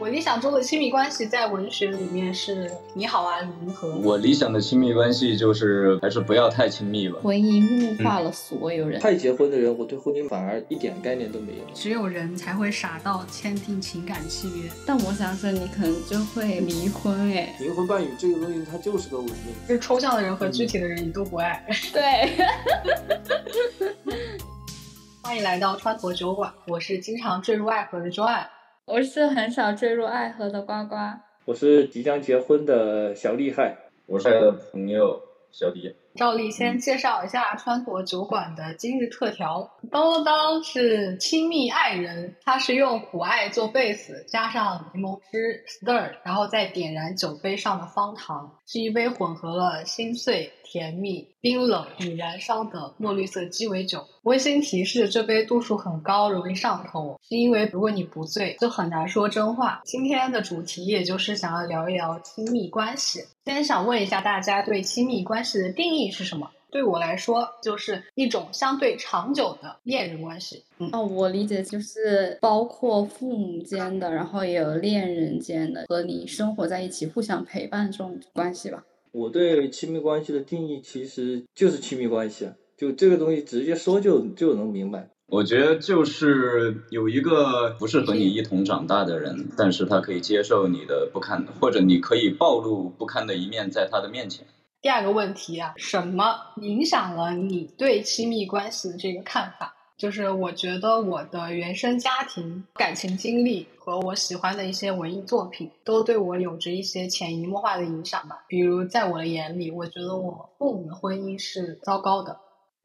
我理想中的亲密关系在文学里面是你好啊，银河。我理想的亲密关系就是还是不要太亲密吧。婚姻物化了所有人。太结婚的人，我对婚姻反而一点概念都没有。只有人才会傻到签订情感契约。但我想说，你可能就会离婚哎。灵魂伴侣这个东西，它就是个伪命。就是抽象的人和具体的人，你都不爱。对。欢迎来到川陀酒馆，我是经常坠入爱河的 Joanne。我是很少坠入爱河的呱呱，我是即将结婚的小厉害，我是的朋友小迪。照例先介绍一下川国酒馆的今日特调，当当是亲密爱人，它是用苦艾做 base，，加上柠檬汁 stir，然后再点燃酒杯上的方糖，是一杯混合了心碎。甜蜜、冰冷与燃烧的墨绿色鸡尾酒。温馨提示：这杯度数很高，容易上头，是因为如果你不醉，就很难说真话。今天的主题也就是想要聊一聊亲密关系。先想问一下大家，对亲密关系的定义是什么？对我来说，就是一种相对长久的恋人关系。嗯，哦，我理解就是包括父母间的，然后也有恋人间的，和你生活在一起，互相陪伴这种关系吧。我对亲密关系的定义其实就是亲密关系啊，就这个东西直接说就就能明白。我觉得就是有一个不是和你一同长大的人，但是他可以接受你的不堪，或者你可以暴露不堪的一面在他的面前。第二个问题啊，什么影响了你对亲密关系的这个看法？就是我觉得我的原生家庭、感情经历和我喜欢的一些文艺作品，都对我有着一些潜移默化的影响吧。比如在我的眼里，我觉得我父母的婚姻是糟糕的，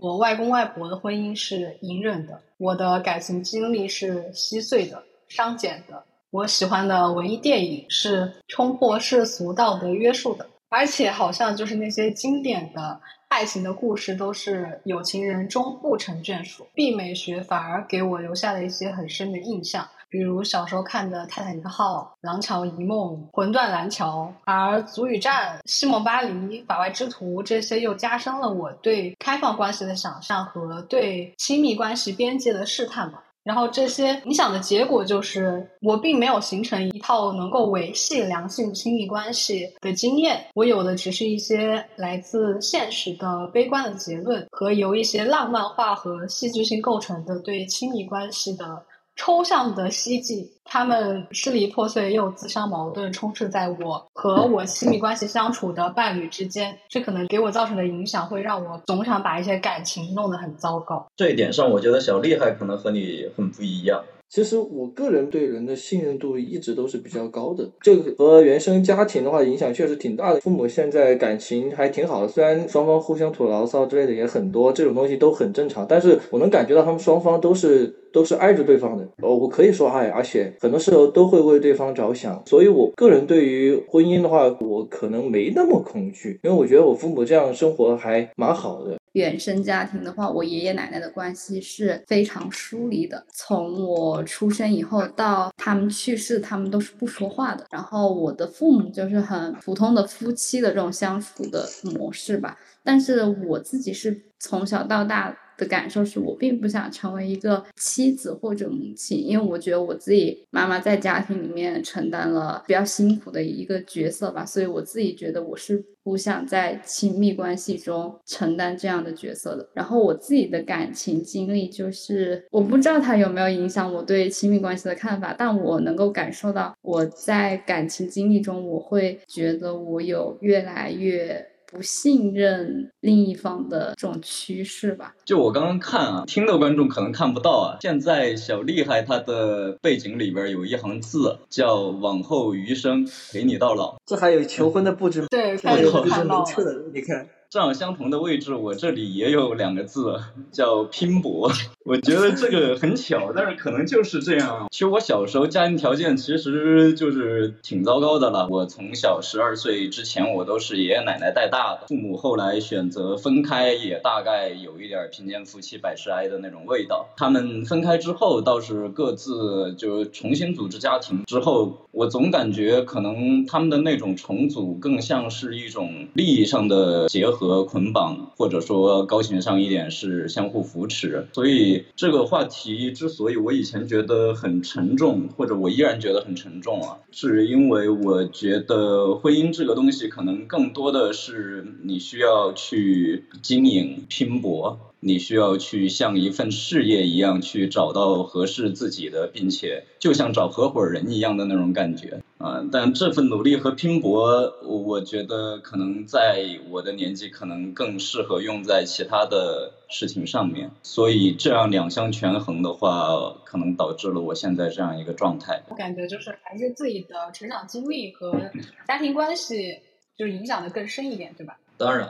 我外公外婆的婚姻是隐忍的，我的感情经历是稀碎的、伤减的，我喜欢的文艺电影是冲破世俗道德约束的，而且好像就是那些经典的。爱情的故事都是有情人终不成眷属毕美学反而给我留下了一些很深的印象，比如小时候看的《泰坦尼克号》《廊桥遗梦》《魂断蓝桥》，而《足与战》《西蒙巴黎》《法外之徒》这些又加深了我对开放关系的想象和对亲密关系边界的试探吧。然后这些影响的结果就是，我并没有形成一套能够维系良性亲密关系的经验，我有的只是一些来自现实的悲观的结论和由一些浪漫化和戏剧性构成的对亲密关系的。抽象的希冀，他们支离破碎又自相矛盾，充斥在我和我亲密关系相处的伴侣之间。这可能给我造成的影响，会让我总想把一些感情弄得很糟糕。这一点上，我觉得小厉害可能和你很不一样。其实我个人对人的信任度一直都是比较高的，这个和原生家庭的话影响确实挺大的。父母现在感情还挺好的，虽然双方互相吐牢骚之类的也很多，这种东西都很正常。但是我能感觉到他们双方都是都是爱着对方的，哦，我可以说爱，而且很多时候都会为对方着想。所以我个人对于婚姻的话，我可能没那么恐惧，因为我觉得我父母这样生活还蛮好的。原生家庭的话，我爷爷奶奶的关系是非常疏离的。从我出生以后到他们去世，他们都是不说话的。然后我的父母就是很普通的夫妻的这种相处的模式吧。但是我自己是从小到大。的感受是我并不想成为一个妻子或者母亲，因为我觉得我自己妈妈在家庭里面承担了比较辛苦的一个角色吧，所以我自己觉得我是不想在亲密关系中承担这样的角色的。然后我自己的感情经历就是，我不知道它有没有影响我对亲密关系的看法，但我能够感受到我在感情经历中，我会觉得我有越来越。不信任另一方的这种趋势吧。就我刚刚看啊，听的观众可能看不到啊。现在小厉害他的背景里边有一行字，叫“往后余生陪你到老”。这还有求婚的布置，对，看到了。你看。正好相同的位置，我这里也有两个字叫拼搏。我觉得这个很巧，但是可能就是这样。其实我小时候家庭条件其实就是挺糟糕的了。我从小十二岁之前，我都是爷爷奶奶带大的。父母后来选择分开，也大概有一点贫贱夫妻百事哀的那种味道。他们分开之后，倒是各自就重新组织家庭之后，我总感觉可能他们的那种重组更像是一种利益上的结合。和捆绑，或者说高情商一点是相互扶持。所以这个话题之所以我以前觉得很沉重，或者我依然觉得很沉重啊，是因为我觉得婚姻这个东西可能更多的是你需要去经营、拼搏。你需要去像一份事业一样去找到合适自己的，并且就像找合伙人一样的那种感觉啊！但这份努力和拼搏，我觉得可能在我的年纪，可能更适合用在其他的事情上面。所以这样两相权衡的话，可能导致了我现在这样一个状态。我感觉就是还是自己的成长经历和 家庭关系，就是影响的更深一点，对吧？当然。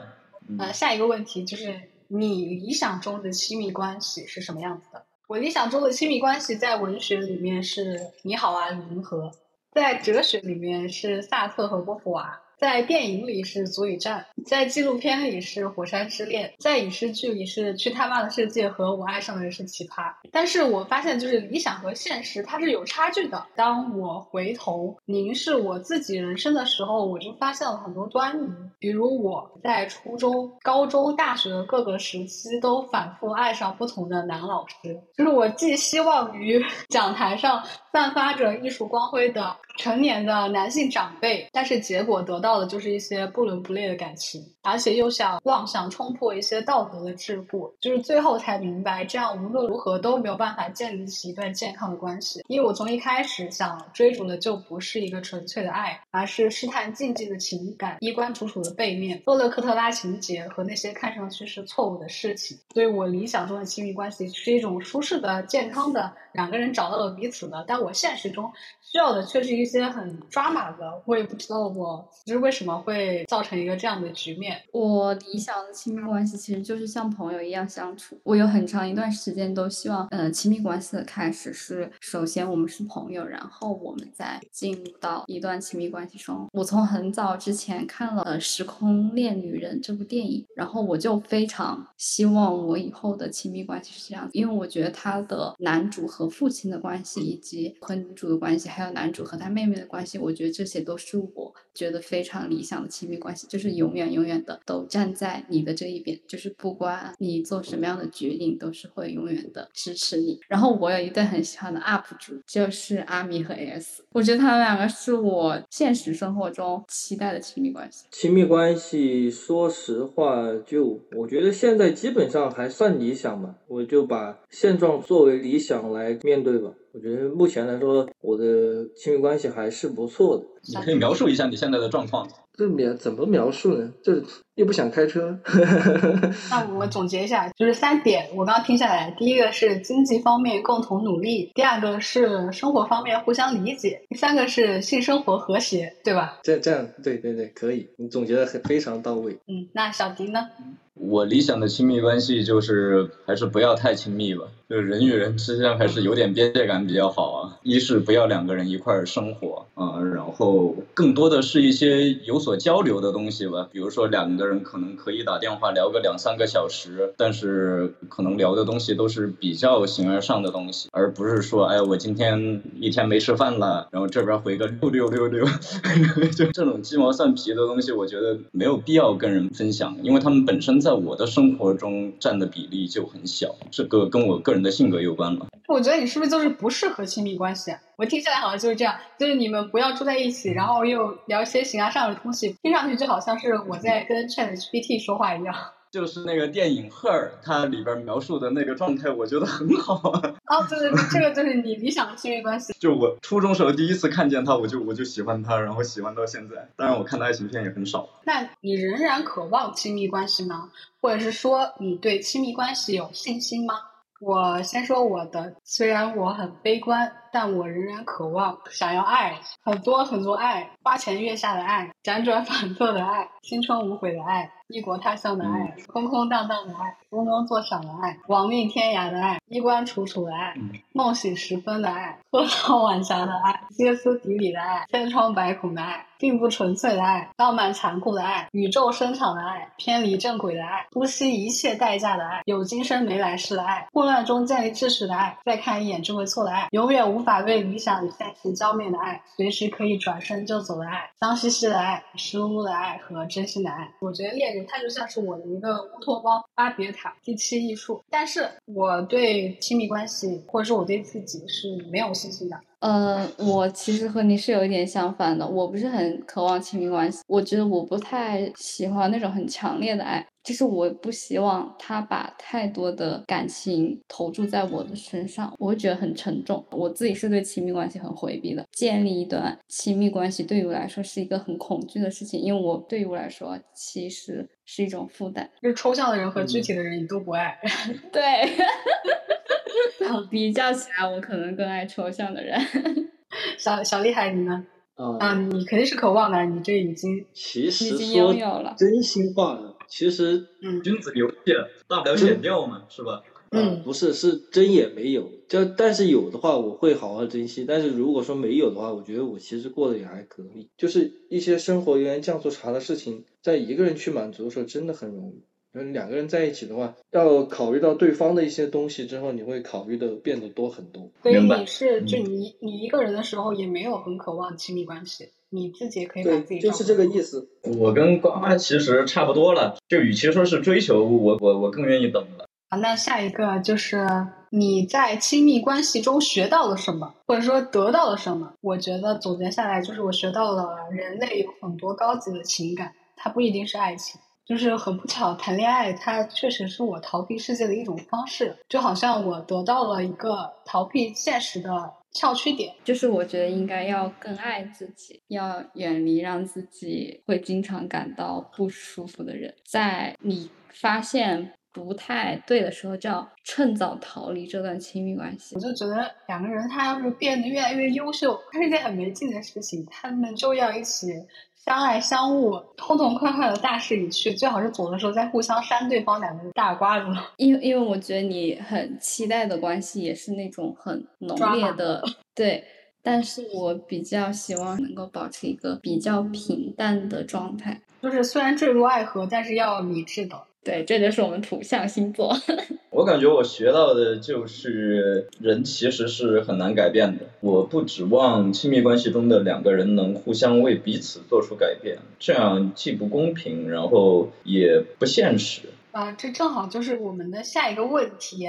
呃，下一个问题就是。你理想中的亲密关系是什么样子的？我理想中的亲密关系在文学里面是你好啊，银河；在哲学里面是萨特和波伏娃。在电影里是足以战，在纪录片里是火山之恋，在影视剧里是去他妈的世界和我爱上的人是奇葩。但是我发现，就是理想和现实它是有差距的。当我回头凝视我自己人生的时候，我就发现了很多端倪。比如我在初中、高中、大学的各个时期都反复爱上不同的男老师，就是我寄希望于 讲台上散发着艺术光辉的。成年的男性长辈，但是结果得到的就是一些不伦不类的感情，而且又想妄想冲破一些道德的桎梏，就是最后才明白，这样无论如何都没有办法建立起一段健康的关系。因为我从一开始想追逐的就不是一个纯粹的爱，而是试探禁忌的情感，衣冠楚楚的背面，洛勒克特拉情节和那些看上去是错误的事情。所以我理想中的亲密关系是一种舒适的、健康的，两个人找到了彼此的，但我现实中需要的却是一。些很抓马的，我也不知道我就是为什么会造成一个这样的局面。我理想的亲密关系其实就是像朋友一样相处。我有很长一段时间都希望，呃，亲密关系的开始是首先我们是朋友，然后我们再进入到一段亲密关系中。我从很早之前看了《时空恋女人》这部电影，然后我就非常希望我以后的亲密关系是这样，因为我觉得他的男主和父亲的关系，以及和女主的关系，还有男主和他。妹妹的关系，我觉得这些都是我觉得非常理想的亲密关系，就是永远永远的都站在你的这一边，就是不管你做什么样的决定，都是会永远的支持你。然后我有一对很喜欢的 UP 主，就是阿米和 AS，我觉得他们两个是我现实生活中期待的亲密关系。亲密关系，说实话，就我觉得现在基本上还算理想吧，我就把现状作为理想来面对吧。我觉得目前来说，我的亲密关系还是不错的。你可以描述一下你现在的状况。这描怎么描述呢？这又不想开车。那我总结一下，就是三点。我刚刚听下来，第一个是经济方面共同努力，第二个是生活方面互相理解，第三个是性生活和谐，对吧？这这样，对对对，可以。你总结的很非常到位。嗯，那小迪呢？我理想的亲密关系就是还是不要太亲密吧，就是人与人之间还是有点边界感比较好啊。一是不要两个人一块儿生活啊，然后更多的是一些有所交流的东西吧。比如说两个人可能可以打电话聊个两三个小时，但是可能聊的东西都是比较形而上的东西，而不是说哎我今天一天没吃饭了，然后这边回个六六六六，就这种鸡毛蒜皮的东西，我觉得没有必要跟人分享，因为他们本身。在我的生活中占的比例就很小，这个跟我个人的性格有关了。我觉得你是不是就是不适合亲密关系？我听下来好像就是这样，就是你们不要住在一起，然后又聊一些形而上的东西，听上去就好像是我在跟 Chat GPT 说话一样。就是那个电影《赫尔》，它里边描述的那个状态，我觉得很好啊。哦，对对对，这个就是你理想的亲密关系。就我初中时候第一次看见他，我就我就喜欢他，然后喜欢到现在。当然，我看的爱情片也很少。那你仍然渴望亲密关系吗？或者是说，你对亲密关系有信心吗？我先说我的，虽然我很悲观，但我仍然渴望想要爱，很多很多爱，花前月下的爱，辗转反侧的爱，青春无悔的爱。异国他乡的爱，空空荡荡的爱，嗡嗡作响的爱，亡命天涯的爱，衣冠楚楚的爱，梦醒时分的爱，波涛晚霞的爱，歇斯底里的爱，千疮百孔的爱，并不纯粹的爱，浪漫残酷的爱，宇宙生长的爱，偏离正轨的爱，不惜一切代价的爱，有今生没来世的爱，混乱中建立秩序的爱，再看一眼就会错的爱，永远无法为理想与现实浇灭的爱，随时可以转身就走的爱，脏兮兮的爱，湿漉漉的爱和真心的爱。我觉得恋人他就像是我的一个乌托邦，巴别塔第七艺术。但是我对亲密关系，或者说我对自己是没有信心的。呃，我其实和你是有一点相反的，我不是很渴望亲密关系，我觉得我不太喜欢那种很强烈的爱，就是我不希望他把太多的感情投注在我的身上，我会觉得很沉重。我自己是对亲密关系很回避的，建立一段亲密关系对于我来说是一个很恐惧的事情，因为我对于我来说其实是一种负担。就是抽象的人和具体的人你都不爱。对。比较起来，我可能更爱抽象的人。小小厉害，你呢？啊、啊，你肯定是渴望的，你这已经其实已经拥有了真心话呢，其实嗯君子游戏，大不了剪掉嘛，是吧？嗯不是是真也没有，就但是有的话我会好好珍惜，但是如果说没有的话，我觉得我其实过得也还可以，就是一些生活油盐酱醋茶的事情，在一个人去满足的时候真的很容易。嗯，两个人在一起的话，要考虑到对方的一些东西之后，你会考虑的变得多很多。所以你是就嗯你你一个人的时候也没有很渴望亲密关系，你自己也可以把自对，己就是这个意思。思。我跟瓜瓜其实差不多了，就与其说是追求，我我我更愿意等了。好，那下一个就是你在亲密关系中学到了什么，或者说得到了什么？我觉得总结下来就是我学到了人类有很多高级的情感，它不一定是爱情。就是很不巧，谈恋爱它确实是我逃避世界的一种方式，就好像我得到了一个逃避现实的翘曲点。就是我觉得应该要更爱自己，要远离让自己会经常感到不舒服的人。在你发现不太对的时候，就要趁早逃离这段亲密关系我。就觉得两个人他要是变得越来越优秀，它是一件很没劲的事情，他们就要一起相爱相恶，痛痛快快的大势已去，最好是走的时候再互相扇对方两个大瓜子。因为因为我觉得你很期待的关系也是那种很浓烈的，对。但是我比较希望能够保持一个比较平淡的状态。就是虽然坠入爱河，但是要理智的。对，这就是我们土象星座。我感觉我学到的就是人其实是很难改变的。我不指望亲密关系中的两个人能互相为彼此做出改变，这样既不公平，然后也不现实。啊、这正好就是我们的下一个问题，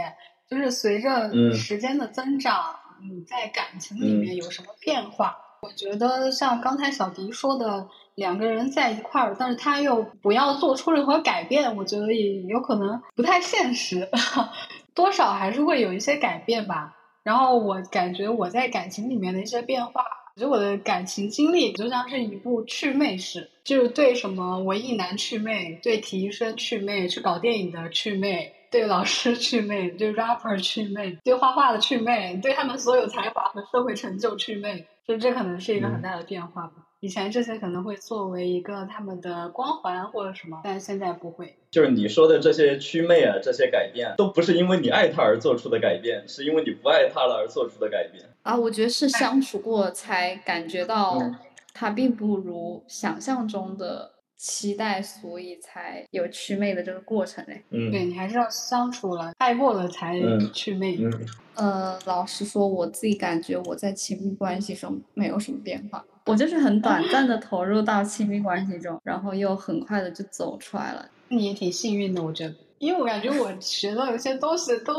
就是随着嗯时间的增长，你在感情里面有什么变化？我觉得像刚才小迪说的，两个人在一块儿，但是他又不要做出任何改变，我觉得也有可能不太现实，多少还是会有一些改变吧。然后我感觉我在感情里面的一些变化，我觉得我的感情经历就像是一部祛魅史，就是对什么文艺男祛魅，对体育生祛魅，去搞电影的祛魅，对老师祛魅，对 rapper 祛魅，对画画的祛魅，对他们所有才华和社会成就祛魅，就这可能是一个很大的变化吧。以前这些可能会作为一个他们的光环或者什么，但现在不会。就是你说的这些祛魅啊，这些改变，都不是因为你爱他而做出的改变，是因为你不爱他了而做出的改变。啊，我觉得是相处过才感觉到嗯他并不如想象中的期待，所以才有祛魅的这个过程嘞。嗯对你还是要相处了、爱过了才嗯祛魅。嗯，呃，老实说，我自己感觉我在亲密关系中没有什么变化，我就是很短暂的投入到亲密关系中，然后又很快的就走出来了。你也挺幸运的，我觉得，因为我感觉我学到有些东西都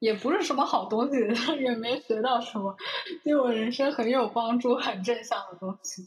也不是什么好东西，也没学到什么对我人生很有帮助、很正向的东西。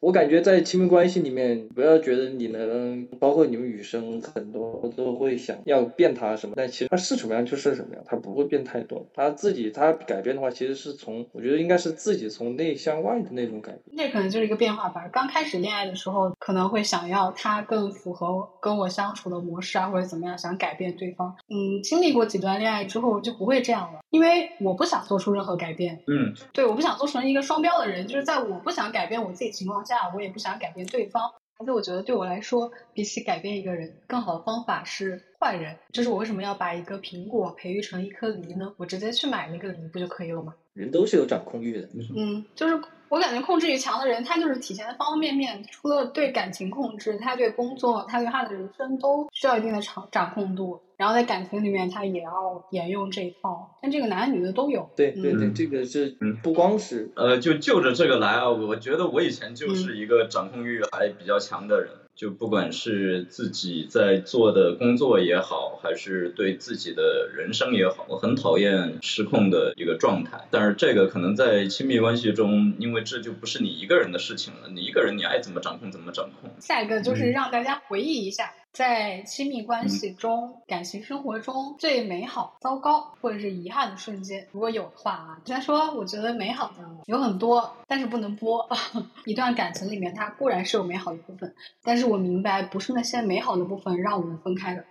我感觉在亲密关系里面，不要觉得你能，包括你们女生很多都会想要变他什么，但其实他是什么样就是什么样，他不会变太多。他自己他改变的话，其实是从我觉得应该是自己从内向外的那种改变。那可能就是一个变化吧。刚开始恋爱的时候，可能会想要他更符合跟我相处的模式啊，或者怎么样，想改变对方。嗯，经历过几段恋爱之后，就不会这样了，因为我不想做出任何改变。嗯，对，我不想做成一个双标的人，就是在我不想改变我自己情况下，我也不想改变对方。而且我觉得对我来说，比起改变一个人，更好的方法是换人。就是我为什么要把一个苹果培育成一颗梨呢？我直接去买那个梨不就可以了吗？人都是有掌控欲的，嗯，就是我感觉控制欲强的人，他就是体现的方方面面，除了对感情控制，他对工作，他对他的人生都需要一定的掌掌控度。然后在感情里面，他也要沿用这一套，但这个男的女的都有。对对对，嗯这个是嗯不光是呃，就就着这个来啊，我觉得我以前就是一个掌控欲还比较强的人，就不管是自己在做的工作也好，还是对自己的人生也好，我很讨厌失控的一个状态。但是这个可能在亲密关系中，因为这就不是你一个人的事情了，你一个人你爱怎么掌控怎么掌控。下一个就是嗯让大家回忆一下，在亲密关系中、感情生活中最美好、糟糕或者是遗憾的瞬间，如果有的话啊，先说我觉得美好的有很多，但是不能播。一段感情里面，它固然是有美好的部分，但是我明白不是那些美好的部分让我们分开的。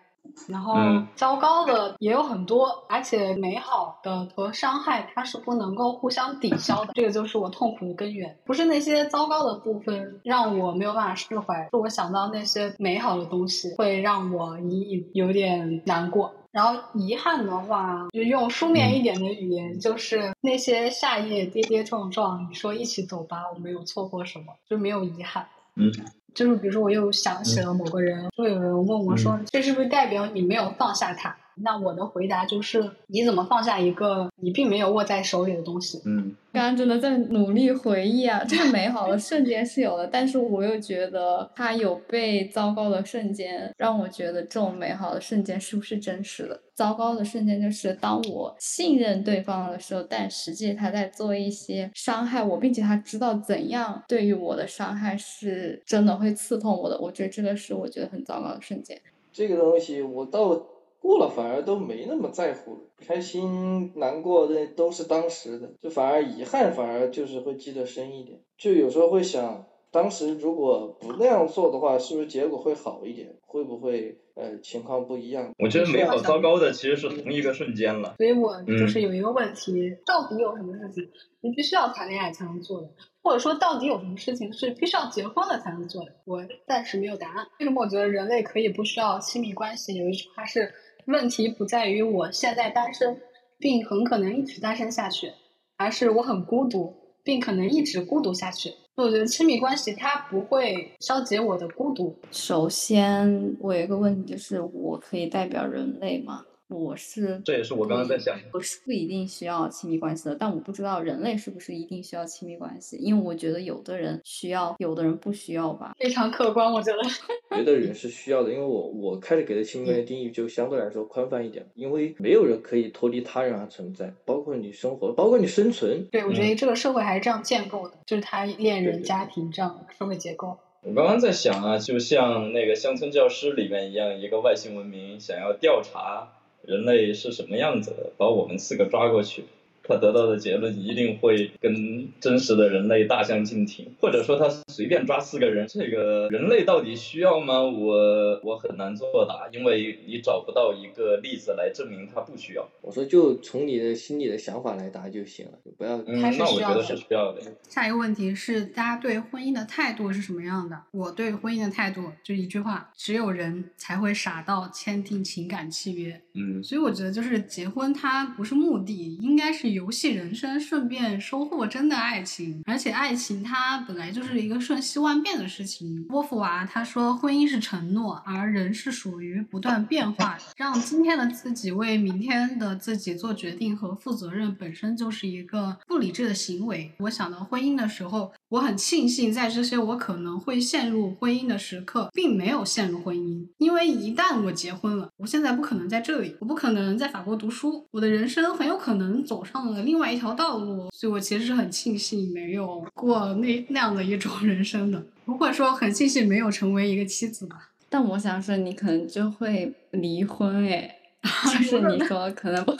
然后嗯糟糕的也有很多，而且美好的和伤害它是不能够互相抵消的，这个就是我痛苦的根源。不是那些糟糕的部分让我没有办法释怀，是我想到那些美好的东西会让我隐隐有点难过。然后遗憾的话，就用书面一点的语言，就是那些夏夜跌跌撞撞，你说一起走吧，我没有错过什么，就没有遗憾。嗯，就是比如说我又想起了某个人，就有人问我说，这是不是代表你没有放下他？那我的回答就是，你怎么放下一个你并没有握在手里的东西？嗯，刚刚真的在努力回忆啊，这个美好的瞬间是有的，但是我又觉得它有被糟糕的瞬间，让我觉得这种美好的瞬间是不是真实的？糟糕的瞬间就是当我信任对方的时候，但实际他在做一些伤害我，并且他知道怎样对于我的伤害是真的会刺痛我的，我觉得这个是我觉得很糟糕的瞬间。这个东西，我到过了反而都没那么在乎了，开心、难过那都是当时的，就反而遗憾反而就是会记得深一点。就有时候会想，当时如果不那样做的话，是不是结果会好一点？会不会呃情况不一样？我觉得美好糟糕的其实是同一个瞬间了。所以我就是有一个问题，到底有什么事情你必须要谈恋爱才能做的？或者说，到底有什么事情是必须要结婚了才能做的？我暂时没有答案。为什么我觉得人类可以不需要亲密关系？有一句话是：问题不在于我现在单身，并很可能一直单身下去，而是我很孤独，并可能一直孤独下去。我觉得亲密关系它不会消解我的孤独。首先，我有一个问题，就是我可以代表人类吗？我是这也是我刚刚在想。我是不一定需要亲密关系的，但我不知道人类是不是一定需要亲密关系，因为我觉得有的人需要，有的人不需要吧。非常客观，我觉得。别的人是需要的，因为我我开始给的亲密关系定义就相对来说宽泛一点，因为没有人可以脱离他人而存在，包括你生活，包括你生存。对，我觉嗯得这个社会还是这样建构的，就是他恋人、家庭这样的社会结构。我刚刚在想啊，就像那个乡村教师里面一样，一个外星文明想要调查人类是什么样子的，把我们四个抓过去，他得到的结论一定会跟真实的人类大相径庭，或者说他随便抓四个人，这个人类到底需要吗？我我很难作答，因为你找不到一个例子来证明他不需要。我说就从你的心里的想法来答就行了，就不要嗯，那我觉得是需要的。下一个问题是，大家对婚姻的态度是什么样的？我对婚姻的态度就一句话：只有人才会傻到签订情感契约。嗯，所以我觉得，就是结婚它不是目的，应该是游戏人生，顺便收获真的爱情。而且爱情它本来就是一个瞬息万变的事情。波伏娃他说，婚姻是承诺，而人是属于不断变化的。让今天的自己为明天的自己做决定和负责任，本身就是一个不理智的行为。我想到婚姻的时候，我很庆幸在这些我可能会陷入婚姻的时刻，并没有陷入婚姻，因为一旦我结婚了，我现在不可能在这里，我不可能在法国读书，我的人生很有可能走上了另外一条道路，所以我其实是很庆幸没有过那那样的一种 人生的，不会说很庆幸没有成为一个妻子吧。但我想说，你可能就会离婚诶，就是你说可能不。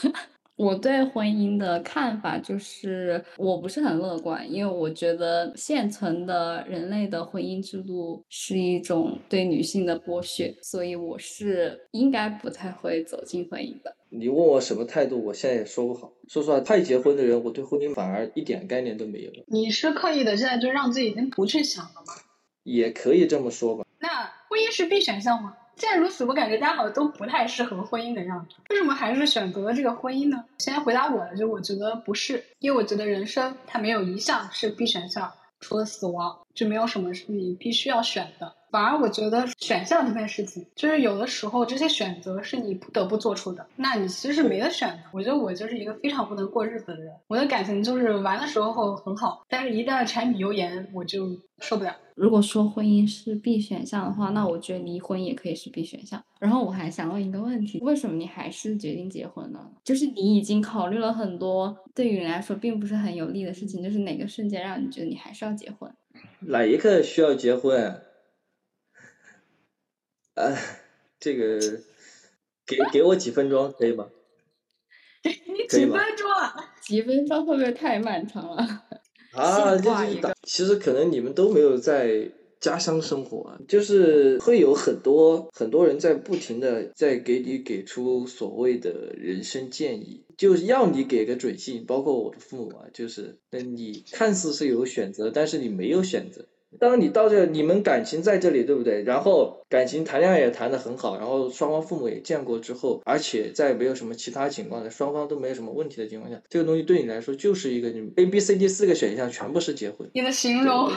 我对婚姻的看法就是，我不是很乐观，因为我觉得现存的人类的婚姻制度是一种对女性的剥削，所以我是应该不太会走进婚姻的。你问我什么态度，我现在也说不好。说实话，太结婚的人，我对婚姻反而一点概念都没有了，你是刻意的现在就让自己已经不去想了吗？也可以这么说吧。那婚姻是必选项吗？既然如此，我感觉大家好像都不太适合婚姻的样子。为什么还是选择了这个婚姻呢？先回答我的，就我觉得不是，因为我觉得人生它没有一项是必选项，除了死亡，就没有什么是你必须要选的。反而我觉得选项这件事情，就是有的时候这些选择是你不得不做出的，那你其实是没得选的。我觉得我就是一个非常不能过日子的人，我的感情就是玩的时候很好，但是一旦柴米油盐，我就受不了。如果说婚姻是 B 选项的话，那我觉得离婚也可以是 B 选项。然后我还想问一个问题：为什么你还是决定结婚呢？就是你已经考虑了很多对于你来说并不是很有利的事情，就是哪个瞬间让你觉得你还是要结婚？哪一刻需要结婚？呃，这个给给我几分钟可以吗？你几分钟啊？几分钟会不会太漫长了？啊，就是其实可能你们都没有在家乡生活，啊，就是会有很多很多人在不停的在给你给出所谓的人生建议，就是要你给个准信，包括我的父母啊，就是那你看似是有选择，但是你没有选择。当你到这，你们感情在这里，对不对？然后感情谈恋爱也谈得很好，然后双方父母也见过之后，而且在没有什么其他情况的，双方都没有什么问题的情况下，这个东西对你来说就是一个你 A、B、C、D 四个选项全部是结婚。你的形容，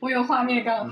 我有画面感。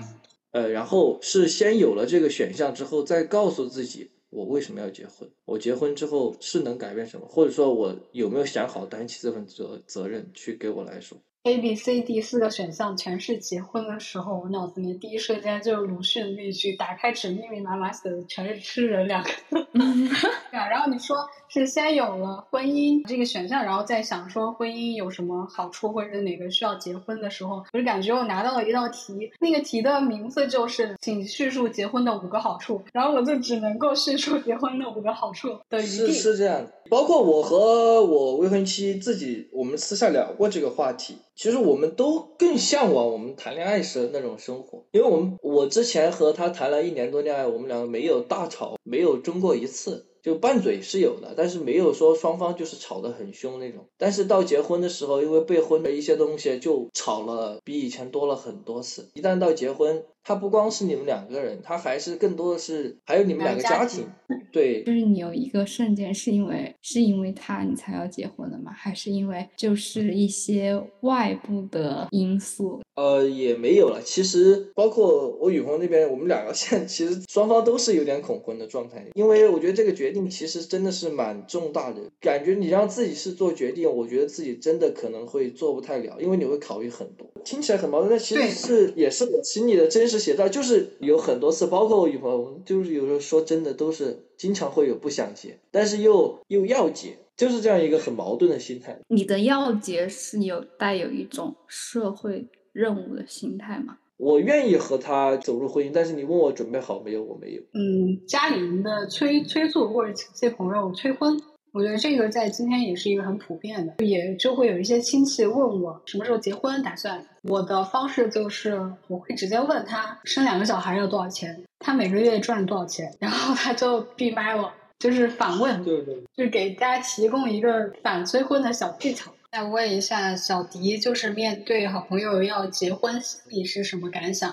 呃，然后是先有了这个选项之后，再告诉自己我为什么要结婚，我结婚之后是能改变什么，或者说我有没有想好担起这份责责任去给我来说。A、B、C、D 四个选项全是结婚的时候，我脑子里第一瞬间就是鲁迅那句“打开纸，密密麻麻写的全是吃人两个字 ”。然后你说是先有了婚姻这个选项，然后再想说婚姻有什么好处或者哪个需要结婚的时候，我就感觉我拿到了一道题，那个题的名字就是“请叙述结婚的五个好处”，然后我就只能够叙述结婚的五个好处的余地。是是这样，包括我和我未婚妻自己，我们私下聊过这个话题。其实我们都更向往我们谈恋爱时的那种生活，因为我们我之前和他谈了一年多恋爱，我们两个没有大吵，没有争过一次。就拌嘴是有的，但是没有说双方就是吵得很凶那种。但是到结婚的时候，因为备婚的一些东西就吵了，比以前多了很多次。一旦到结婚，它不光是你们两个人，它还是更多的是还有你们两个家庭。对，就是你有一个瞬间是因为是因为他你才要结婚的吗？还是因为就是一些外部的因素？呃，也没有了。其实包括我女朋友那边，我们两个现在其实双方都是有点恐婚的状态，因为我觉得这个决定其实真的是蛮重大的。感觉你让自己是做决定，我觉得自己真的可能会做不太了，因为你会考虑很多。听起来很矛盾，但其实是也是我心里的真实写照，就是有很多次，包括我女朋友，就是有时候说真的都是经常会有不想结，但是又又要结，就是这样一个很矛盾的心态。你的要结是有带有一种社会。任务的心态吗，我愿意和他走入婚姻，但是你问我准备好没有，我没有。嗯，家里人的催催促或者亲戚朋友催婚，我觉得这个在今天也是一个很普遍的，也就会有一些亲戚问我什么时候结婚打算。我的方式就是我会直接问他生两个小孩要多少钱，他每个月赚多少钱，然后他就闭麦了，就是反问，对对，就是给大家提供一个反催婚的小技巧。再问一下小迪，就是面对好朋友要结婚，心里是什么感想？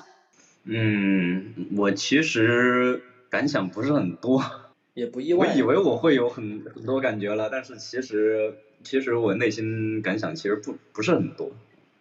嗯，我其实感想不是很多，也不意外。我以为我会有很很多感觉了，但是其实其实我内心感想其实不不是很多。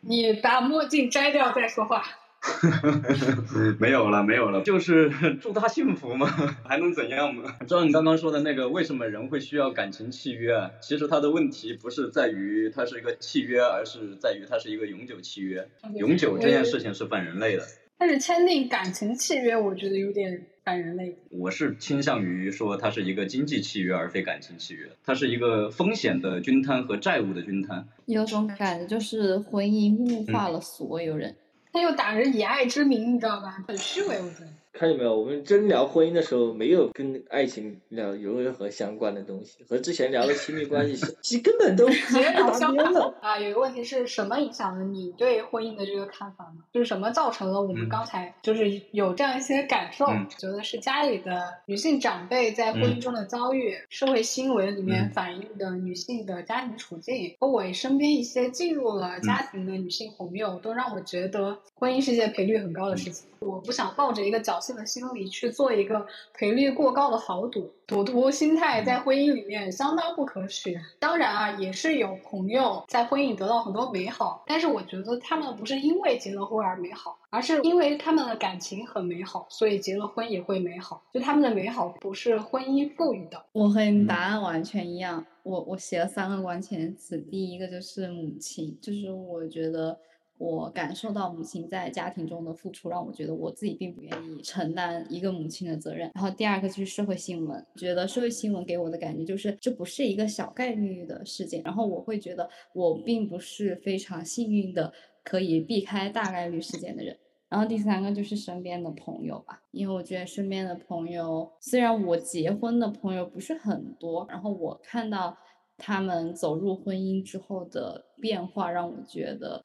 你把墨镜摘掉再说话。没有了，没有了，就是 祝他幸福嘛，还能怎样嘛？照你刚刚说的那个，为什么人会需要感情契约？其实他的问题不是在于它是一个契约，而是在于它是一个永久契约。永久这件事情是反人类的。但是签订感情契约，我觉得有点反人类。我是倾向于说，它是一个经济契约，而非感情契约。它是一个风险的均摊和债务的均摊。有种感觉，就是婚姻物化了所有人。他又打着以爱之名，你知道吧？很虚伪，我觉得。看见没有？我们真聊婚姻的时候，没有跟爱情聊有任何相关的东西，和之前聊的亲密关系其实根本都截然相反啊！有一个问题是什么影响了你对婚姻的这个看法呢？就是什么造成了我们刚才就是有这样一些感受？觉得是家里的女性长辈在婚姻中的遭遇，社会新闻里面反映的女性的家庭处境，和我身边一些进入了家庭的女性朋友，都让我觉得婚姻是件赔率很高的事情。我不想抱着一个侥幸的心理去做一个赔率过高的豪赌。赌徒心态在婚姻里面相当不可取。当然啊，也是有朋友在婚姻里得到很多美好，但是我觉得他们不是因为结了婚而美好，而是因为他们的感情很美好，所以结了婚也会美好。就他们的美好不是婚姻赋予的。我和你答案完全一样。我我写了三个关键词，第一个就是母亲，就是我觉得。我感受到母亲在家庭中的付出，让我觉得我自己并不愿意承担一个母亲的责任。然后第二个就是社会新闻，觉得社会新闻给我的感觉就是这不是一个小概率的事件。然后我会觉得我并不是非常幸运的可以避开大概率事件的人。然后第三个就是身边的朋友吧，因为我觉得身边的朋友，虽然我结婚的朋友不是很多，然后我看到他们走入婚姻之后的变化，让我觉得。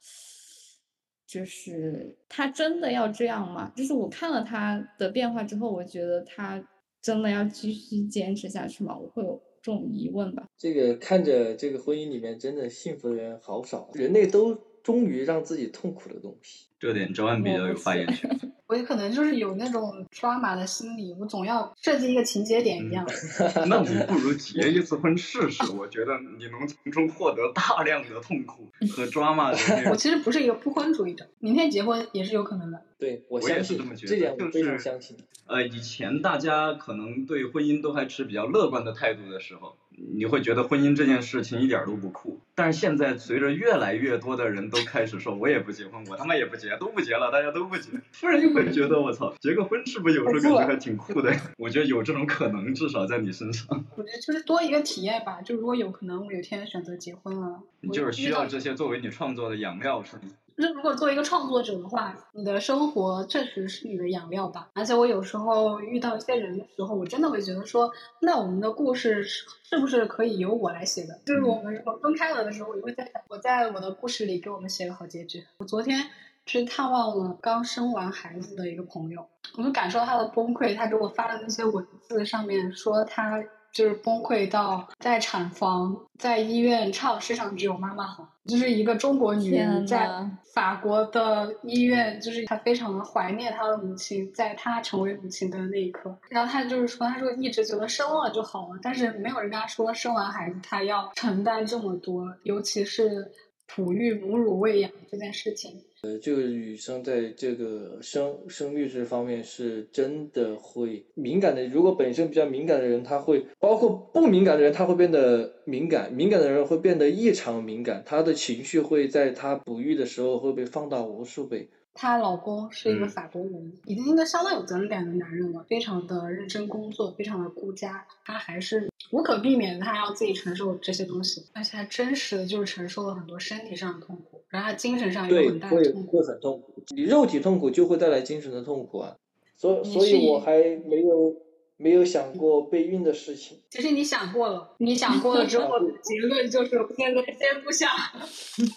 就是他真的要这样吗？就是我看了他的变化之后，我觉得他真的要继续坚持下去吗？我会有这种疑问吧。这个看着这个婚姻里面真的幸福的人好少，人类都终于让自己痛苦的东西。这点周安比较有发言权。我也可能就是有那种抓马的心理，我总要设计一个情节点一样。那我们不如结一次婚试试？我觉得你能从中获得大量的痛苦和抓马的。我其实不是一个不婚主义者，明天结婚也是有可能的。对，我也是这么觉得，这点我非常相信。呃，以前大家可能对婚姻都还持比较乐观的态度的时候，你会觉得婚姻这件事情一点都不酷。但是现在随着越来越多的人都开始说，我也不结婚，我他妈也不结，都不结了，大家都不结，突然就会觉得我操，结个婚是不是有时候感觉还挺酷的？我觉得有这种可能，至少在你身上。我觉得就是多一个体验吧，就如果有可能，我有天选择结婚了，你就是需要这些作为你创作的养料，是吗？就是如果作为一个创作者的话，你的生活确实是你的养料吧。而且我有时候遇到一些人的时候，我真的会觉得说，那我们的故事是不是可以由我来写的？就是我们分开了的时候，我就会在，我在我的故事里给我们写个好结局。我昨天去探望了刚生完孩子的一个朋友，我就感受他的崩溃。他给我发的那些文字上面说他。就是崩溃到在产房、在医院唱“世上只有妈妈好”，就是一个中国女人在法国的医院，就是她非常的怀念她的母亲，在她成为母亲的那一刻。然后她就是说，她说一直觉得生了就好了，但是没有人跟她说生完孩子她要承担这么多，尤其是哺育、母乳喂养这件事情。呃，这个女生在这个生生育这方面是真的会敏感的。如果本身比较敏感的人，他会包括不敏感的人，他会变得敏感；敏感的人会变得异常敏感，他的情绪会在他哺育的时候会被放大无数倍。她老公是一个法国人，已经一个相当有责任感的男人了，非常的认真工作，非常的顾家。他还是无可避免，他要自己承受这些东西，而且还真实的就是承受了很多身体上的痛苦，然后他精神上有很大的痛苦。会很痛苦，你肉体痛苦就会带来精神的痛苦啊。所所以，我还没有。没有想过备孕的事情。其实你想过了，你想过了之后，结论就是现在先不想。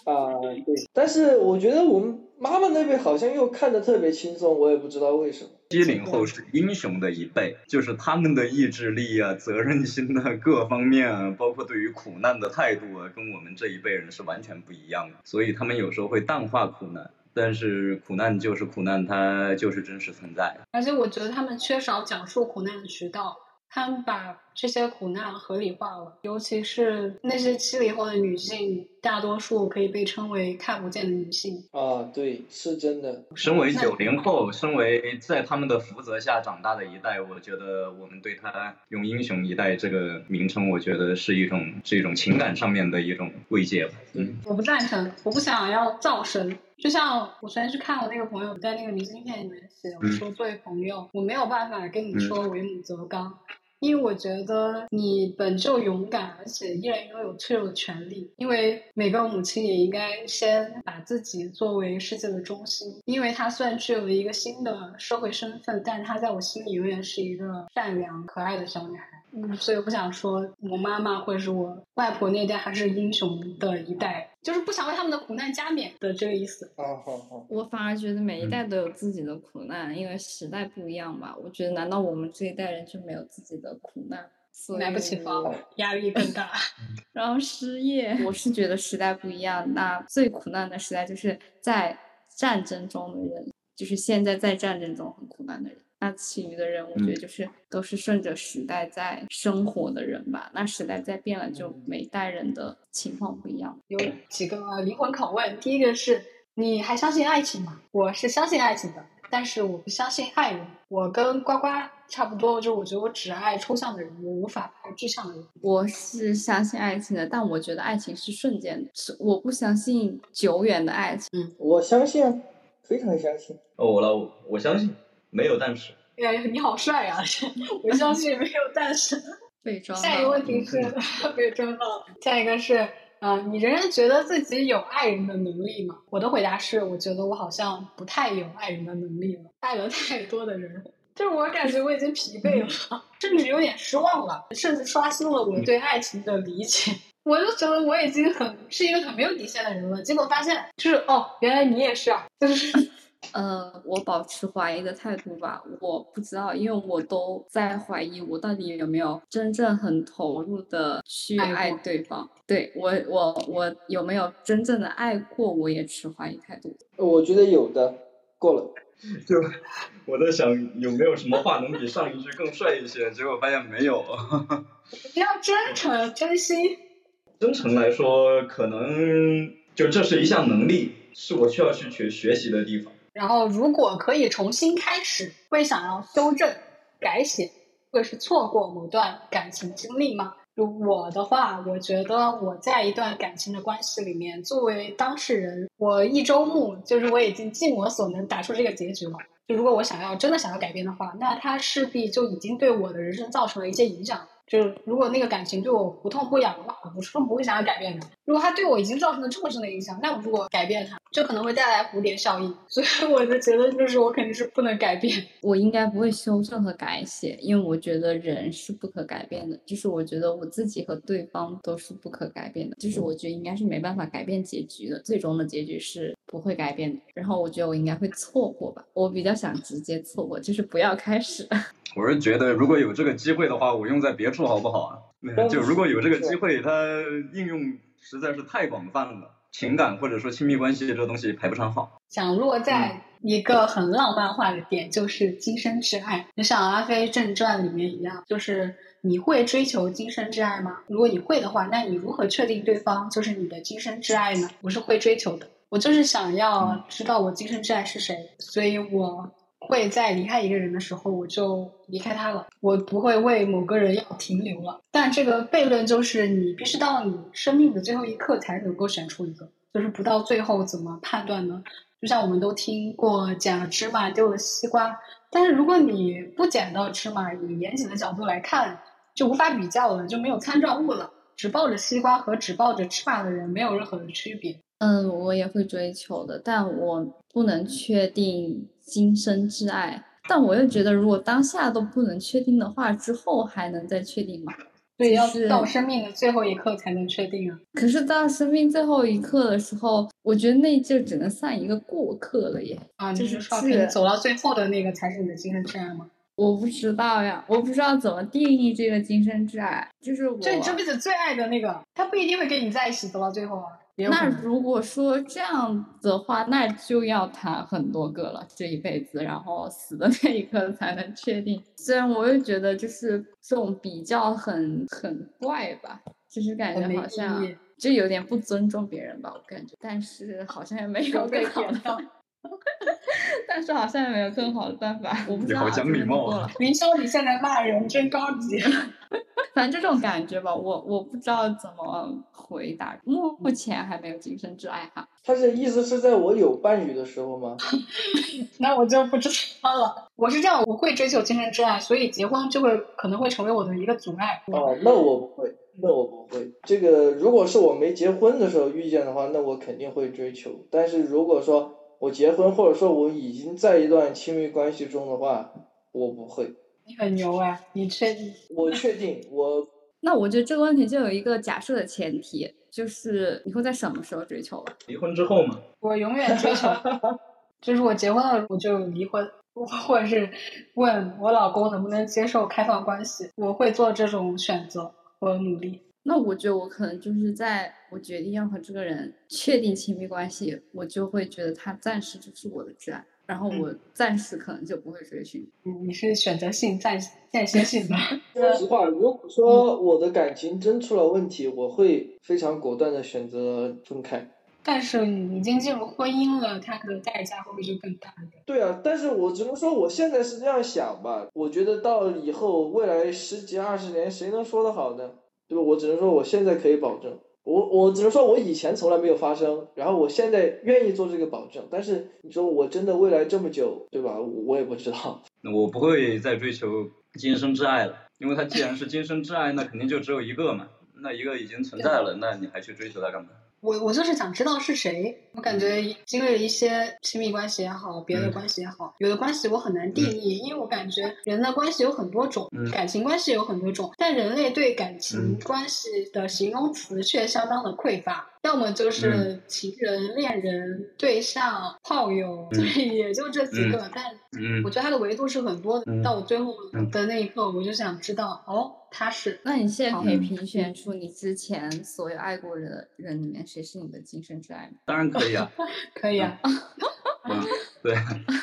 啊，对。但是我觉得我们妈妈那边好像又看得特别轻松，我也不知道为什么。七零后是英雄的一辈，就是他们的意志力啊、责任心的各方面啊，包括对于苦难的态度啊，跟我们这一辈人是完全不一样的。所以他们有时候会淡化苦难。但是苦难就是苦难，它就是真实存在。而且我觉得他们缺少讲述苦难的渠道，他们把这些苦难合理化了，尤其是那些七零后的女性，大多数可以被称为看不见的女性。啊，对，是真的。身为九零后，身为在他们的福泽下长大的一代，我觉得我们对他用“英雄一代”这个名称，我觉得是一种是一种情感上面的一种慰藉吧。嗯，我不赞成，我不想要造神。就像我昨天去看我那个朋友在那个明信片里面写，我说作为朋友，我没有办法跟你说为母则刚。因为我觉得你本就勇敢，而且依然拥有脆弱的权利。因为每个母亲也应该先把自己作为世界的中心。因为她虽然具有了一个新的社会身份，但是她在我心里永远是一个善良可爱的小女孩。嗯，所以我不想说我妈妈或者是我外婆那代还是英雄的一代，就是不想为他们的苦难加冕的这个意思。好好好，我反而觉得每一代都有自己的苦难，因为时代不一样吧。我觉得难道我们这一代人就没有自己的苦难？买不起房，压力更大，然后失业。我是觉得时代不一样，那最苦难的时代就是在战争中的人，就是现在在战争中很苦难的人。那其余的人，我觉得就是都是顺着时代在生活的人吧。那时代在变了，就每代人的情况不一样。有几个灵魂拷问，第一个是你还相信爱情吗？我是相信爱情的，但是我不相信爱人。我跟呱呱差不多，就我觉得我只爱抽象的人，我无法爱具象的人。我是相信爱情的，但我觉得爱情是瞬间的，是我不相信久远的爱情。嗯我相信啊，非常相信。哦，我了，我相信没有但是。哎呀，你好帅啊！我相信没有但是。被装下一个问题是 被装到了。下一个是，嗯、你仍然觉得自己有爱人的能力吗？我的回答是，我觉得我好像不太有爱人的能力了，爱了太多的人，就是我感觉我已经疲惫了，甚至有点失望了，甚至刷新了我对爱情的理解。我就觉得我已经很是一个很没有底线的人了，结果发现就是哦，原来你也是啊，就是呃，我保持怀疑的态度吧，我不知道，因为我都在怀疑我到底有没有真正很投入的去爱对方。对我，我我有没有真正的爱过，我也持怀疑态度。我觉得有的，过了。就我在想有没有什么话能比上一句更帅一些，结果发现没有。不 要真诚真心。真诚来说，可能就这是一项能力，是我需要去学学习的地方。然后，如果可以重新开始，会想要修正、改写，或者是错过某段感情经历吗？如我的话，我觉得我在一段感情的关系里面，作为当事人，我一周目就是我已经尽我所能打出这个结局了。就如果我想要真的想要改变的话，那它势必就已经对我的人生造成了一些影响。就是如果那个感情对我不痛不痒的话，我是不会想要改变的。如果它对我已经造成了这么深的影响，那我如果改变它，就可能会带来蝴蝶效应。所以我的结论就是，我肯定是不能改变。我应该不会修正和改写，因为我觉得人是不可改变的，就是我觉得我自己和对方都是不可改变的，就是我觉得应该是没办法改变结局的，最终的结局是不会改变的。然后我觉得我应该会错过吧，我比较想直接错过，就是不要开始。我是觉得，如果有这个机会的话，我用在别处好不好啊？当 就如果有这个机会，它应用实在是太广泛了，情感或者说亲密关系这东西排不上号。想落在一个很浪漫化的点，就是今生挚爱，就像《阿飞正传》里面一样，就是你会追求今生挚爱吗？如果你会的话，那你如何确定对方就是你的今生挚爱呢？我是会追求的，我就是想要知道我今生挚爱是谁，所以我会在离开一个人的时候，我就离开他了，我不会为某个人要停留了。但这个悖论就是，你必须到你生命的最后一刻才能够选出一个，就是不到最后怎么判断呢？就像我们都听过捡了芝麻丢了西瓜，但是如果你不捡到芝麻，以严谨的角度来看，就无法比较了，就没有参照物了。只抱着西瓜和只抱着芝麻的人没有任何的区别。嗯，我也会追求的，但我不能确定今生挚爱。但我又觉得，如果当下都不能确定的话，之后还能再确定吗？对要是到生命的最后一刻才能确定啊。可是到生命最后一刻的时候，我觉得那就只能算一个过客了耶。啊，你就是是说是可以走到最后的那个才是你的今生挚爱吗？我不知道呀，我不知道怎么定义这个今生挚爱。就是我，就你这辈子最爱的那个，他不一定会跟你在一起走到最后啊。那如果说这样的话，那就要谈很多个了，这一辈子，然后死的 那一刻才能确定。虽然我也觉得就是这种比较很很怪吧，就是感觉好像就有点不尊重别人吧，我感觉。但是好像也没有更好的 但是好像也没有更好的办法，我不知道啊。你好讲礼貌啊是那个了林兄，你现在骂人真高级。反正这种感觉吧，我我不知道怎么回答，目目前还没有今生挚爱哈。他是意思是在我有伴侣的时候吗？那我就不知道了。我是这样，我会追求精神挚爱，所以结婚就会可能会成为我的一个阻碍。哦，那我不会，那我不会。这个如果是我没结婚的时候遇见的话，那我肯定会追求。但是如果说我结婚，或者说我已经在一段亲密关系中的话，我不会。你很牛啊，你确定？我确定，我 那我觉得这个问题就有一个假设的前提，就是你会在什么时候追求吧？离婚之后嘛，我永远追求，就是我结婚了我就离婚，或者是问我老公能不能接受开放关系，我会做这种选择和努力。那我觉得我可能就是在我决定要和这个人确定亲密关系，我就会觉得他暂时就是我的挚爱。然后我暂时可能就不会追寻。嗯，你是选择性暂暂时性吧。说实话，如果说我的感情真出了问题，我会非常果断的选择分开。但是你已经进入婚姻了，它的代价会不会就更大一点？对啊，但是我只能说我现在是这样想吧。我觉得到以后未来十几二十年，谁能说得好呢？对吧？我只能说我现在可以保证。我我只能说我以前从来没有发生，然后我现在愿意做这个保证。但是你说我真的未来这么久，对吧？我也不知道。那我不会再追求今生挚爱了，因为它既然是今生挚爱，那肯定就只有一个嘛。那一个已经存在了，那你还去追求它干嘛？我我就是想知道是谁。我感觉经历了一些亲密关系也好，别的关系也好，有的关系我很难定义，因为我感觉人的关系有很多种，感情关系有很多种，但人类对感情关系的形容词却相当的匮乏。要么就是情人、恋人、对象、炮友，也就这几个。但我觉得它的维度是很多的。到我最后的那一刻，我就想知道，哦，他是。那你现在可以评选出你之前所有爱过的人里面，谁是你的今生挚爱吗？当然可以啊，可以啊。对。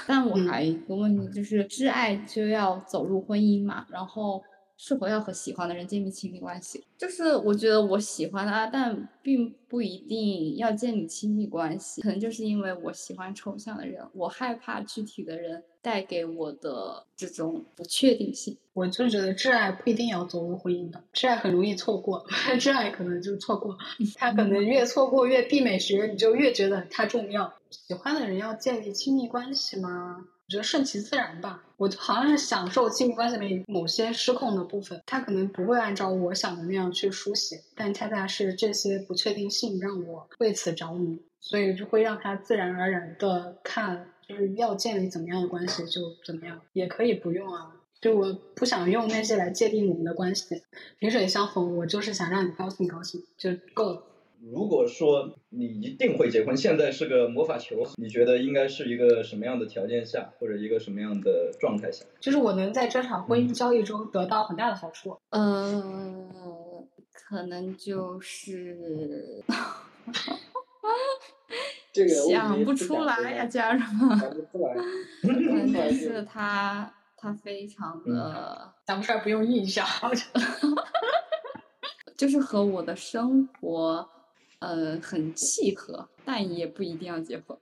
但我还有一个问题，就是挚爱就要走入婚姻嘛？然后。是否要和喜欢的人建立亲密关系？就是我觉得我喜欢他，但并不一定要建立亲密关系。可能就是因为我喜欢抽象的人，我害怕具体的人带给我的这种不确定性。我就觉得挚爱不一定要走入婚姻的，挚爱很容易错过，挚爱可能就错过，他可能越错过越避美学，你就越觉得他重要。喜欢的人要建立亲密关系吗？我觉得顺其自然吧，我好像是享受亲密关系里面某些失控的部分，它可能不会按照我想的那样去书写，但恰恰是这些不确定性让我为此着迷，所以就会让它自然而然的看，就是要建立怎么样的关系就怎么样，也可以不用啊，就我不想用那些来界定我们的关系，萍水相逢，我就是想让你高兴高兴就够了。如果说你一定会结婚，现在是个魔法球，你觉得应该是一个什么样的条件下，或者一个什么样的状态下？就是我能在这场婚姻交易中得到很大的好处。呃，可能就是，这个想不出来呀，家人们。想不出来。可能 是他，他非常的想不出来，不用印象。就是和我的生活，呃，很契合，但也不一定要结婚，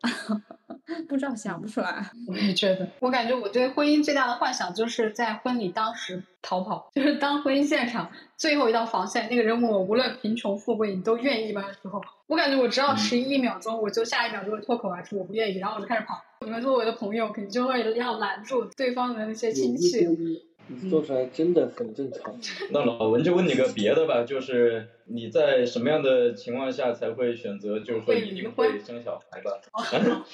不知道想不出来。我也觉得，我感觉我对婚姻最大的幻想就是在婚礼当时逃跑，就是当婚姻现场最后一道防线，那个人问我无论贫穷富贵你都愿意吗的时候，我感觉我只要迟疑一秒钟，我就下一秒就会脱口而出我不愿意，然后我就开始跑。你们作为我的朋友，肯定就会要拦住对方的那些亲戚。你做出来真的很正常。那老文就问你个别的吧，就是你在什么样的情况下才会选择，就是说一定会生小孩吧？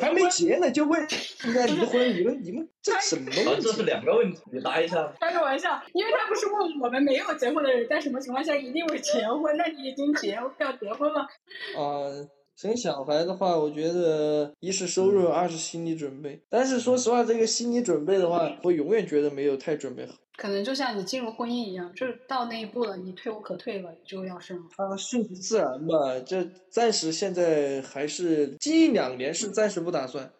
还没结呢就问应该离婚？你们你们这什么问题？这是两个问题，你答一下。开个玩笑，因为他不是问我们没有结婚的人在什么情况下一定会结婚？那你已经结要结婚了？啊。生小孩的话，我觉得一是收入，二是心理准备。但是说实话，这个心理准备的话，我永远觉得没有太准备好。可能就像你进入婚姻一样，就是到那一步了，你退无可退了，就要生了。啊，顺其自然吧。这暂时现在还是近两年是暂时不打算。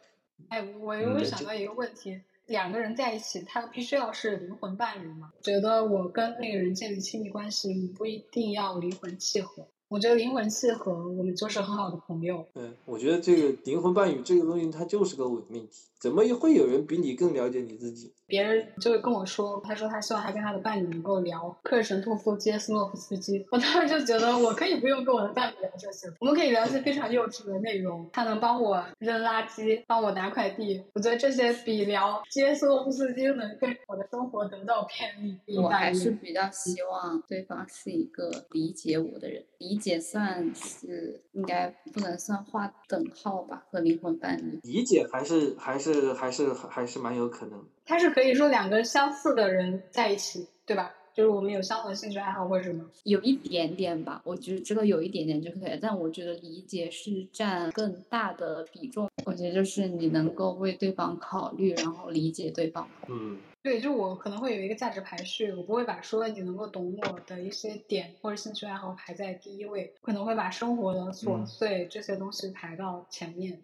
哎，我又想到一个问题：两个人在一起，他必须要是灵魂伴侣吗？觉得我跟那个人建立亲密关系，不一定要灵魂契合。我觉得灵魂契合，我们就是很好的朋友。嗯，我觉得这个灵魂伴侣这个东西，它就是个伪命题。怎么会有人比你更了解你自己？别人就会跟我说，他说他希望他跟他的伴侣能够聊克尔什托夫接斯洛夫斯基。我当时就觉得，我可以不用跟我的伴侣聊这些，我们可以聊一些非常幼稚的内容。他能帮我扔垃圾，帮我拿快递。我觉得这些比聊接斯洛夫斯基能更我的生活得到便利。我还是比较希望对方是一个理解我的人，理解算是应该不能算划等号吧，和灵魂伴侣。理解还是还是。是还是还是蛮有可能，他是可以说两个相似的人在一起，对吧？就是我们有相同的兴趣爱好或者什么，有一点点吧。我觉得这个有一点点就可以，但我觉得理解是占更大的比重。我觉得就是你能够为对方考虑，然后理解对方。嗯，对，就我可能会有一个价值排序，我不会把说你能够懂我的一些点或者兴趣爱好排在第一位，可能会把生活的琐碎这些东西排到前面。嗯，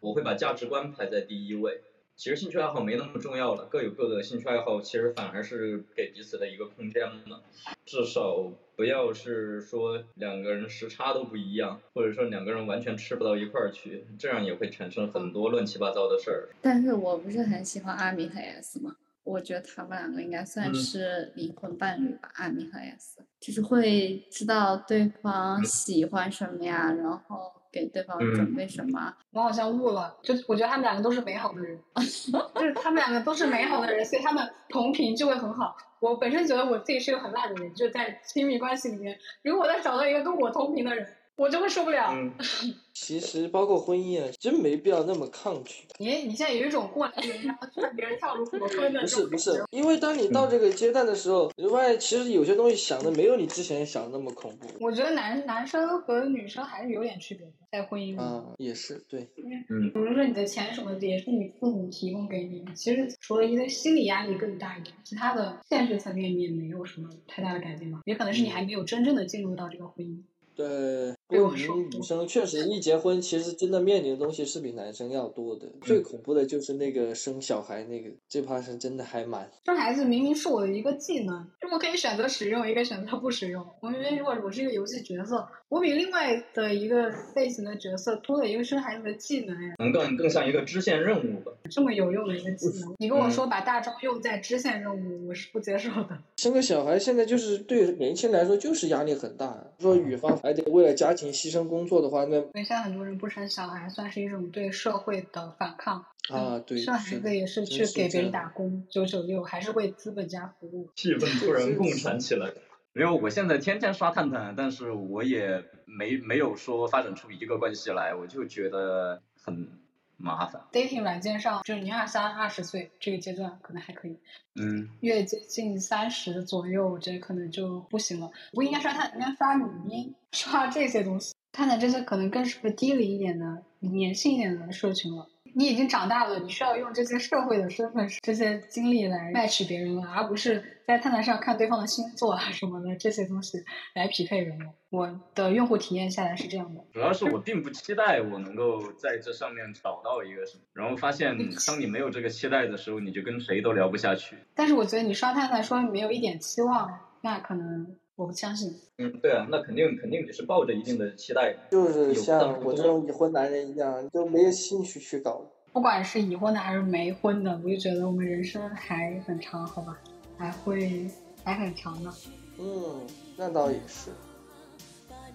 我会把价值观排在第一位。其实兴趣爱好没那么重要了，各有各的兴趣爱好，其实反而是给彼此的一个空间嘛。至少不要是说两个人时差都不一样，或者说两个人完全吃不到一块儿去，这样也会产生很多乱七八糟的事儿。但是我不是很喜欢阿米和 S 嘛？我觉得他们两个应该算嗯是灵魂伴侣吧，阿米和 S，就是会知道对方嗯喜欢什么呀，然后给对方嗯准备什么。我好像悟了，就我觉得他们两个都是美好的人，就是他们两个都是美好的人，所以他们同频就会很好。我本身觉得我自己是一个很烂的人，就在亲密关系里面，如果我再找到一个跟我同频的人，我就会受不了。嗯，其实包括婚姻啊，真没必要那么抗拒。你你现在有一种过来人，然后劝别人跳入火坑的不是不是，因为当你到这个阶段的时候，你发现其实有些东西想的没有你之前想的那么恐怖我觉得男男生和女生还是有点区别的，在婚姻里。啊，也是对。嗯比如说你的钱什么的，也是你父母提供给你的。其实除了一个心理压力更大一点，其他的现实层面你也没有什么太大的改变吧。也可能是你还没有真正的进入到这个婚姻。对，对我说不过女女生确实一结婚，其实真的面临的东西是比男生要多的。最恐怖的就是那个生小孩那个，这怕是真的还蛮。生孩子明明是我的一个技能，我可以选择使用，也可以选择不使用。我因为如果我是一个游戏角色，我比另外的一个类型的角色多了一个生孩子的技能呀，能更更像一个支线任务吧。这么有用的一个技能。你跟我说把大招用在支线任务，我是不接受的。生个小孩现在就是对年轻人来说就是压力很大。说女方还得为了家庭牺牲工作的话，那现在很多人不生小孩，算是一种对社会的反抗。啊对，生孩是子也是去给别人打工，九九六，还是为资本家服务。气氛突然共产起来。因为我现在天天刷探探，但是我也没没有说发展出一个关系来，我就觉得很麻烦。dating 软件上，就是你二三二十岁这个阶段可能还可以，嗯，越接近三十左右，我觉得可能就不行了。不应该刷探，应该刷语音，刷这些东西。探探这些可能更适合低龄一点的、年轻一点的社群了。你已经长大了，你需要用这些社会的身份、这些经历来 match 别人了，而不是在探探上看对方的星座啊什么的这些东西来匹配人了。我的用户体验下来是这样的。主要是我并不期待我能够在这上面找到一个什么，然后发现当你没有这个期待的时候，你就跟谁都聊不下去。但是我觉得你刷探探说没有一点期望，那可能我不相信。嗯，对啊，那肯定肯定你是抱着一定的期待的。就是像我这种已婚男人一样，就没有兴趣去搞。不管是已婚的还是没婚的，我就觉得我们人生还很长，好吧，还会还很长呢。嗯，那倒也是。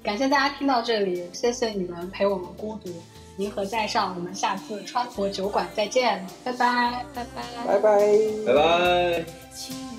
感谢大家听到这里，谢谢你们陪我们孤独，银河在上，我们下次川佛酒馆再见，拜拜，拜拜。拜拜。拜拜。